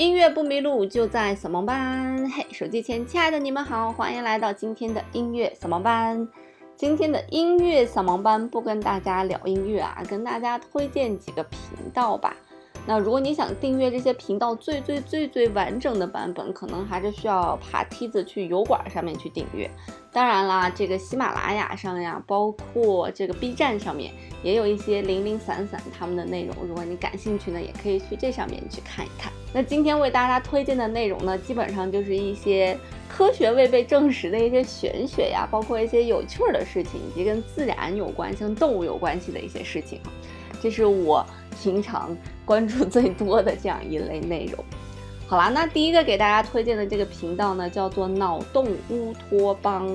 音乐不迷路，就在扫盲班。嘿，手机前亲爱的你们好，欢迎来到今天的音乐扫盲班。今天的音乐扫盲班不跟大家聊音乐啊，跟大家推荐几个频道吧。那如果你想订阅这些频道最最最最完整的版本，可能还是需要爬梯子去油管上面去订阅。当然啦，这个喜马拉雅上呀，包括这个 B 站上面，也有一些零零散散他们的内容。如果你感兴趣呢，也可以去这上面去看一看。那今天为大家推荐的内容呢，基本上就是一些科学未被证实的一些玄学呀，包括一些有趣的事情，以及跟自然有关、跟动物有关系的一些事情。这是我平常关注最多的这样一类内容。好啦，那第一个给大家推荐的这个频道呢，叫做脑洞乌托邦，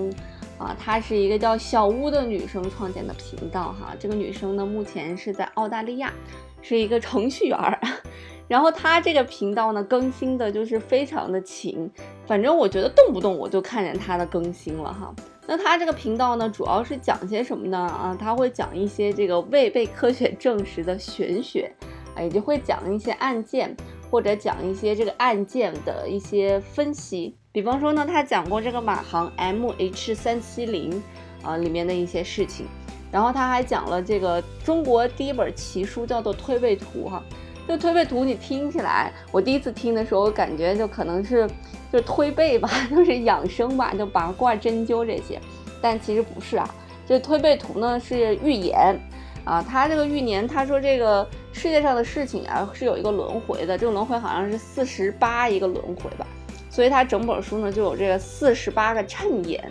啊，它是一个叫小乌的女生创建的频道哈。这个女生呢，目前是在澳大利亚，是一个程序员儿。然后她这个频道呢，更新的就是非常的勤，反正我觉得动不动我就看见她的更新了哈。那他这个频道呢，主要是讲些什么呢？啊，他会讲一些这个未被科学证实的玄学，啊，也就会讲一些案件，或者讲一些这个案件的一些分析。比方说呢，他讲过这个马航 MH 三七零啊里面的一些事情，然后他还讲了这个中国第一本奇书，叫做《推背图》哈。这推背图你听起来，我第一次听的时候，感觉就可能是。就推背吧，就是养生吧，就八卦、针灸这些，但其实不是啊。这推背图呢是预言啊，他这个预言，他说这个世界上的事情啊是有一个轮回的，这个轮回好像是四十八一个轮回吧，所以他整本书呢就有这个四十八个衬眼，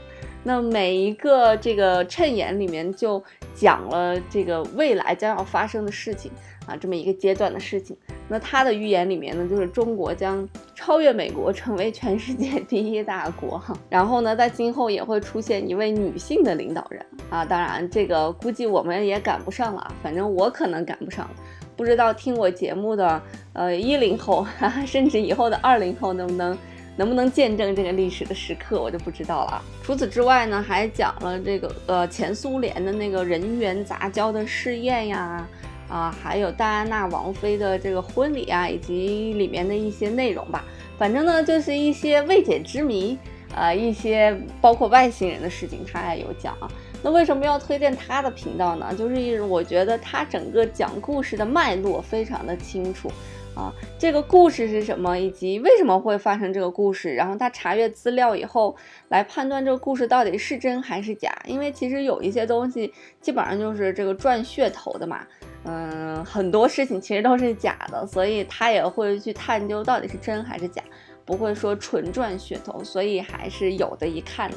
那每一个这个衬眼里面就讲了这个未来将要发生的事情啊，这么一个阶段的事情。那他的预言里面呢，就是中国将超越美国，成为全世界第一大国哈。然后呢，在今后也会出现一位女性的领导人啊。当然，这个估计我们也赶不上了，反正我可能赶不上。不知道听我节目的呃一零后，甚至以后的二零后能不能能不能见证这个历史的时刻，我就不知道了。除此之外呢，还讲了这个呃前苏联的那个人员杂交的试验呀。啊，还有戴安娜王妃的这个婚礼啊，以及里面的一些内容吧。反正呢，就是一些未解之谜，呃，一些包括外星人的事情，他也有讲啊。那为什么要推荐他的频道呢？就是我觉得他整个讲故事的脉络非常的清楚啊，这个故事是什么，以及为什么会发生这个故事，然后他查阅资料以后来判断这个故事到底是真还是假。因为其实有一些东西基本上就是这个赚噱头的嘛。嗯，很多事情其实都是假的，所以他也会去探究到底是真还是假，不会说纯赚噱头，所以还是有的一看。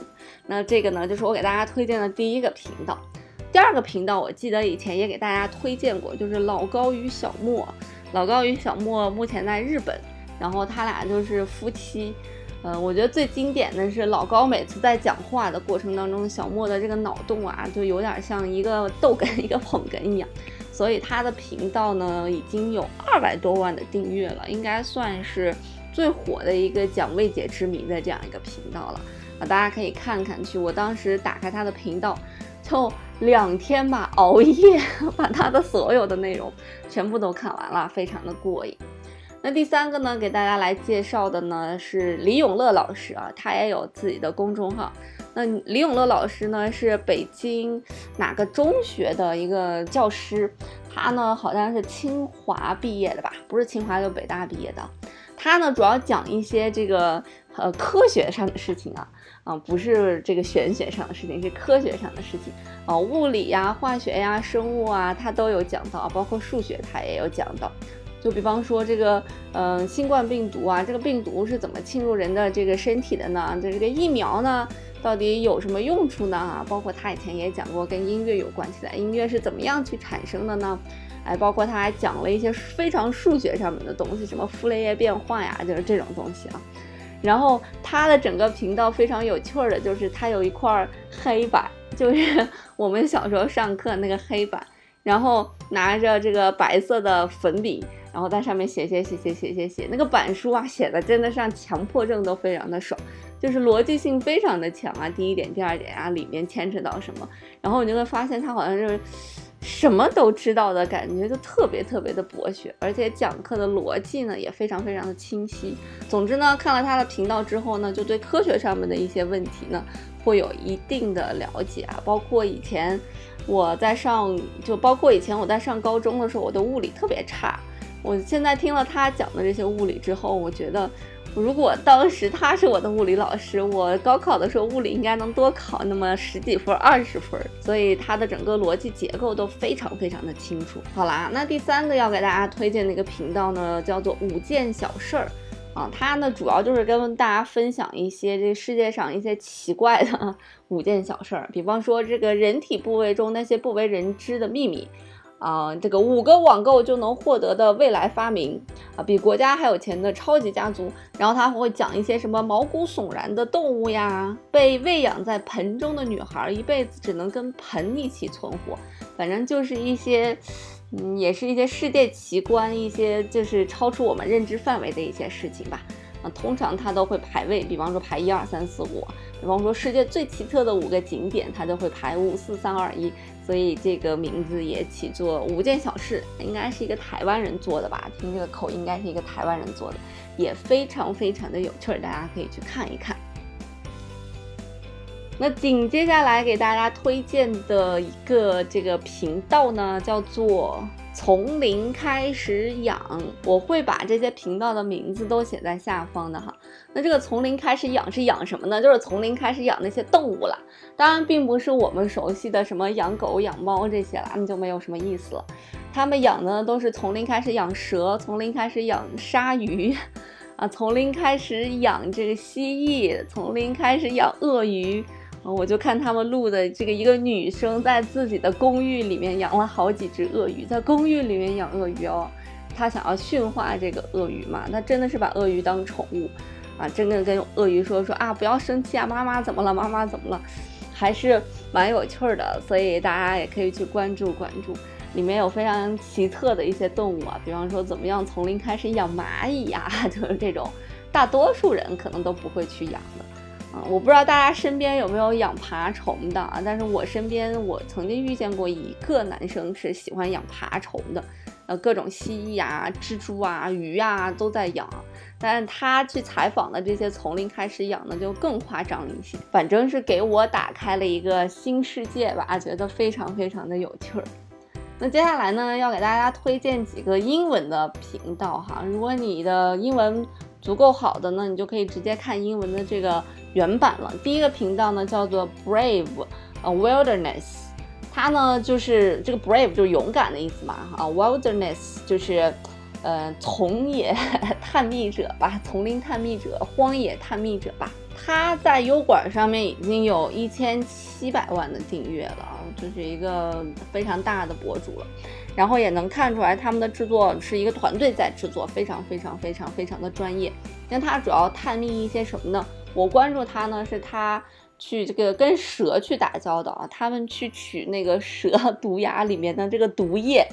那这个呢，就是我给大家推荐的第一个频道。第二个频道，我记得以前也给大家推荐过，就是老高与小莫。老高与小莫目前在日本，然后他俩就是夫妻。嗯，我觉得最经典的是老高每次在讲话的过程当中，小莫的这个脑洞啊，就有点像一个逗哏一个捧哏一样。所以他的频道呢，已经有二百多万的订阅了，应该算是最火的一个讲未解之谜的这样一个频道了啊！大家可以看看去。我当时打开他的频道，就两天吧，熬夜把他的所有的内容全部都看完了，非常的过瘾。那第三个呢，给大家来介绍的呢是李永乐老师啊，他也有自己的公众号。那李永乐老师呢，是北京哪个中学的一个教师？他呢好像是清华毕业的吧？不是清华就北大毕业的。他呢主要讲一些这个呃科学上的事情啊啊，不是这个玄学上的事情，是科学上的事情啊，物理呀、化学呀、生物啊，他都有讲到，包括数学他也有讲到。就比方说这个嗯新冠病毒啊，这个病毒是怎么侵入人的这个身体的呢？就这个疫苗呢？到底有什么用处呢？啊，包括他以前也讲过跟音乐有关系的，音乐是怎么样去产生的呢？哎，包括他还讲了一些非常数学上面的东西，什么傅雷叶变换呀，就是这种东西啊。然后他的整个频道非常有趣儿的，就是他有一块黑板，就是我们小时候上课那个黑板，然后拿着这个白色的粉笔，然后在上面写写写写写写写，那个板书啊，写的真的像强迫症都非常的爽。就是逻辑性非常的强啊，第一点，第二点啊，里面牵扯到什么，然后你就会发现他好像就是什么都知道的感觉，就特别特别的博学，而且讲课的逻辑呢也非常非常的清晰。总之呢，看了他的频道之后呢，就对科学上面的一些问题呢会有一定的了解啊，包括以前我在上，就包括以前我在上高中的时候，我的物理特别差。我现在听了他讲的这些物理之后，我觉得。如果当时他是我的物理老师，我高考的时候物理应该能多考那么十几分、二十分。所以他的整个逻辑结构都非常非常的清楚。好啦，那第三个要给大家推荐的一个频道呢，叫做五件小事儿啊。它呢主要就是跟大家分享一些这世界上一些奇怪的五件小事儿，比方说这个人体部位中那些不为人知的秘密。啊，这个五个网购就能获得的未来发明啊，比国家还有钱的超级家族。然后他会讲一些什么毛骨悚然的动物呀，被喂养在盆中的女孩一辈子只能跟盆一起存活。反正就是一些，嗯，也是一些世界奇观，一些就是超出我们认知范围的一些事情吧。啊，通常他都会排位，比方说排一二三四五，比方说世界最奇特的五个景点，他就会排五四三二一。所以这个名字也起作五件小事，应该是一个台湾人做的吧？听这个口音，应该是一个台湾人做的，也非常非常的有趣，大家可以去看一看。那紧接下来给大家推荐的一个这个频道呢，叫做。从零开始养，我会把这些频道的名字都写在下方的哈。那这个从零开始养是养什么呢？就是从零开始养那些动物了。当然，并不是我们熟悉的什么养狗、养猫这些了，那就没有什么意思了。他们养的都是从零开始养蛇，从零开始养鲨鱼，啊，从零开始养这个蜥蜴，从零开始养鳄鱼。我就看他们录的这个一个女生在自己的公寓里面养了好几只鳄鱼，在公寓里面养鳄鱼哦，她想要驯化这个鳄鱼嘛，她真的是把鳄鱼当宠物啊，真的跟鳄鱼说说啊，不要生气啊，妈妈怎么了？妈妈怎么了？还是蛮有趣的，所以大家也可以去关注关注，里面有非常奇特的一些动物啊，比方说怎么样从零开始养蚂蚁呀，就是这种大多数人可能都不会去养的。啊我不知道大家身边有没有养爬虫的啊？但是我身边我曾经遇见过一个男生是喜欢养爬虫的，呃，各种蜥蜴啊、蜘蛛啊、鱼啊都在养。但他去采访的这些从零开始养的就更夸张一些，反正是给我打开了一个新世界吧，觉得非常非常的有趣儿。那接下来呢，要给大家推荐几个英文的频道哈。如果你的英文足够好的呢，你就可以直接看英文的这个。原版了，第一个频道呢叫做 Brave，呃，Wilderness，它呢就是这个 Brave 就是勇敢的意思嘛，啊，Wilderness 就是，呃，从野探秘者吧，丛林探秘者，荒野探秘者吧。它在优管上面已经有一千七百万的订阅了啊，就是一个非常大的博主了。然后也能看出来他们的制作是一个团队在制作，非常非常非常非常的专业。那他主要探秘一些什么呢？我关注他呢，是他去这个跟蛇去打交道啊，他们去取那个蛇毒牙里面的这个毒液，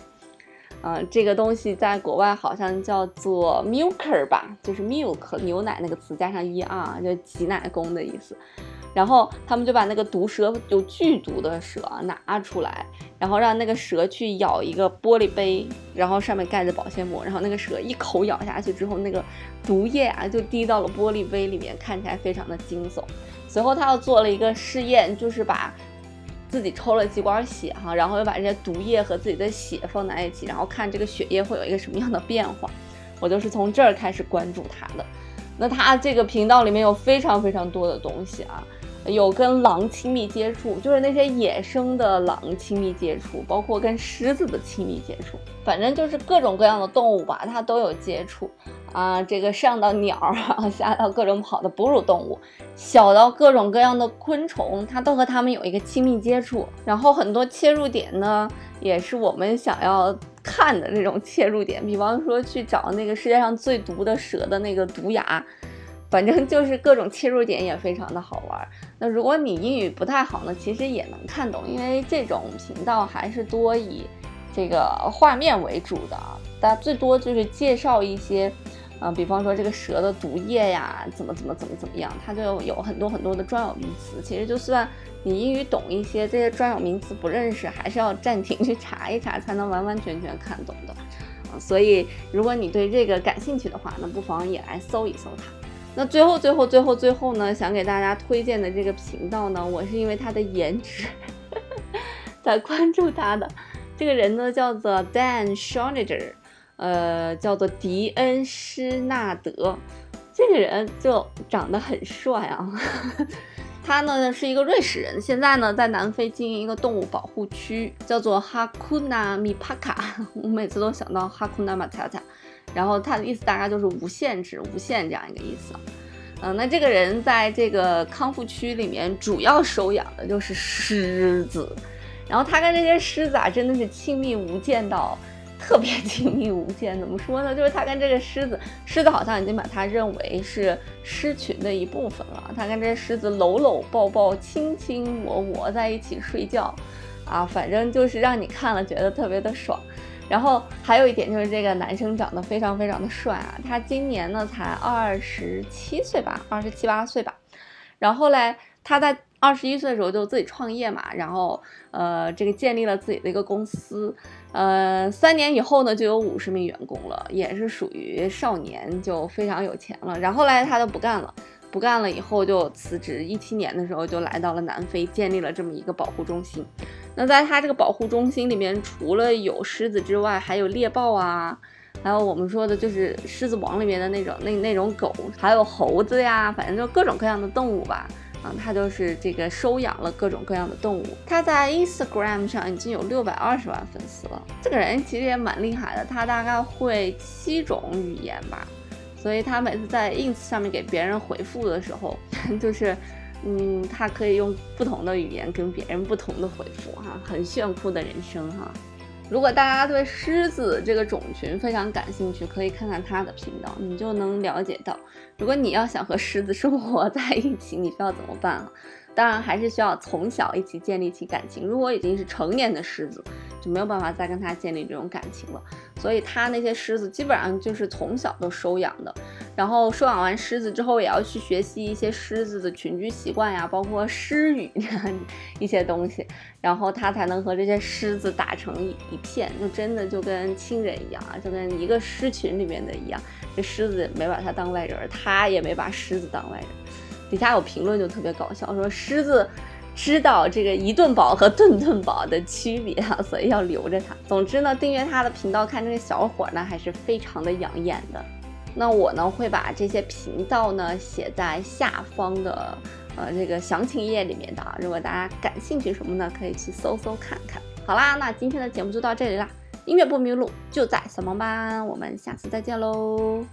嗯，这个东西在国外好像叫做 milker 吧，就是 milk 牛奶那个词加上 er，就挤奶工的意思。然后他们就把那个毒蛇有剧毒的蛇拿出来，然后让那个蛇去咬一个玻璃杯，然后上面盖着保鲜膜，然后那个蛇一口咬下去之后，那个毒液啊就滴到了玻璃杯里面，看起来非常的惊悚。随后他又做了一个试验，就是把自己抽了几管血哈，然后又把这些毒液和自己的血放在一起，然后看这个血液会有一个什么样的变化。我就是从这儿开始关注他的。那他这个频道里面有非常非常多的东西啊。有跟狼亲密接触，就是那些野生的狼亲密接触，包括跟狮子的亲密接触，反正就是各种各样的动物吧，它都有接触啊。这个上到鸟啊，下到各种跑的哺乳动物，小到各种各样的昆虫，它都和它们有一个亲密接触。然后很多切入点呢，也是我们想要看的这种切入点，比方说去找那个世界上最毒的蛇的那个毒牙。反正就是各种切入点也非常的好玩。那如果你英语不太好呢，其实也能看懂，因为这种频道还是多以这个画面为主的啊。大家最多就是介绍一些，啊，比方说这个蛇的毒液呀，怎么怎么怎么怎么样，它就有很多很多的专有名词。其实就算你英语懂一些，这些专有名词不认识，还是要暂停去查一查，才能完完全全看懂的。所以如果你对这个感兴趣的话，那不妨也来搜一搜它。那最后最后最后最后呢，想给大家推荐的这个频道呢，我是因为他的颜值才关注他的。这个人呢叫做 Dan Schoeninger。呃，叫做迪恩施纳德，这个人就长得很帅啊。他呢是一个瑞士人，现在呢在南非经营一个动物保护区，叫做哈库纳米帕卡。我每次都想到哈库纳马塔塔，然后他的意思大概就是无限制、无限这样一个意思。嗯，那这个人在这个康复区里面主要收养的就是狮子，然后他跟这些狮子啊真的是亲密无间到。特别亲密无间，怎么说呢？就是他跟这个狮子，狮子好像已经把他认为是狮群的一部分了。他跟这些狮子搂搂抱抱、卿卿我我在一起睡觉，啊，反正就是让你看了觉得特别的爽。然后还有一点就是这个男生长得非常非常的帅啊，他今年呢才二十七岁吧，二十七八岁吧。然后嘞，他在。二十一岁的时候就自己创业嘛，然后呃，这个建立了自己的一个公司，呃，三年以后呢就有五十名员工了，也是属于少年就非常有钱了。然后来他就不干了，不干了以后就辞职。一七年的时候就来到了南非，建立了这么一个保护中心。那在他这个保护中心里面，除了有狮子之外，还有猎豹啊，还有我们说的就是狮子王里面的那种那那种狗，还有猴子呀，反正就各种各样的动物吧。啊，他就是这个收养了各种各样的动物。他在 Instagram 上已经有六百二十万粉丝了。这个人其实也蛮厉害的，他大概会七种语言吧。所以他每次在 ins 上面给别人回复的时候，就是，嗯，他可以用不同的语言跟别人不同的回复，哈，很炫酷的人生，哈。如果大家对狮子这个种群非常感兴趣，可以看看他的频道，你就能了解到，如果你要想和狮子生活在一起，你需要怎么办啊？当然还是需要从小一起建立起感情。如果已经是成年的狮子，就没有办法再跟他建立这种感情了。所以他那些狮子基本上就是从小都收养的，然后收养完狮子之后，也要去学习一些狮子的群居习惯呀，包括狮语 一些东西，然后他才能和这些狮子打成一片，就真的就跟亲人一样啊，就跟一个狮群里面的一样。这狮子没把他当外人，他也没把狮子当外人。底下有评论就特别搞笑，说狮子知道这个一顿饱和顿顿饱的区别啊，所以要留着它。总之呢，订阅他的频道看这个小伙呢，还是非常的养眼的。那我呢会把这些频道呢写在下方的呃这个详情页里面的，如果大家感兴趣什么呢，可以去搜搜看看。好啦，那今天的节目就到这里啦，音乐不迷路就在小萌吧，我们下次再见喽。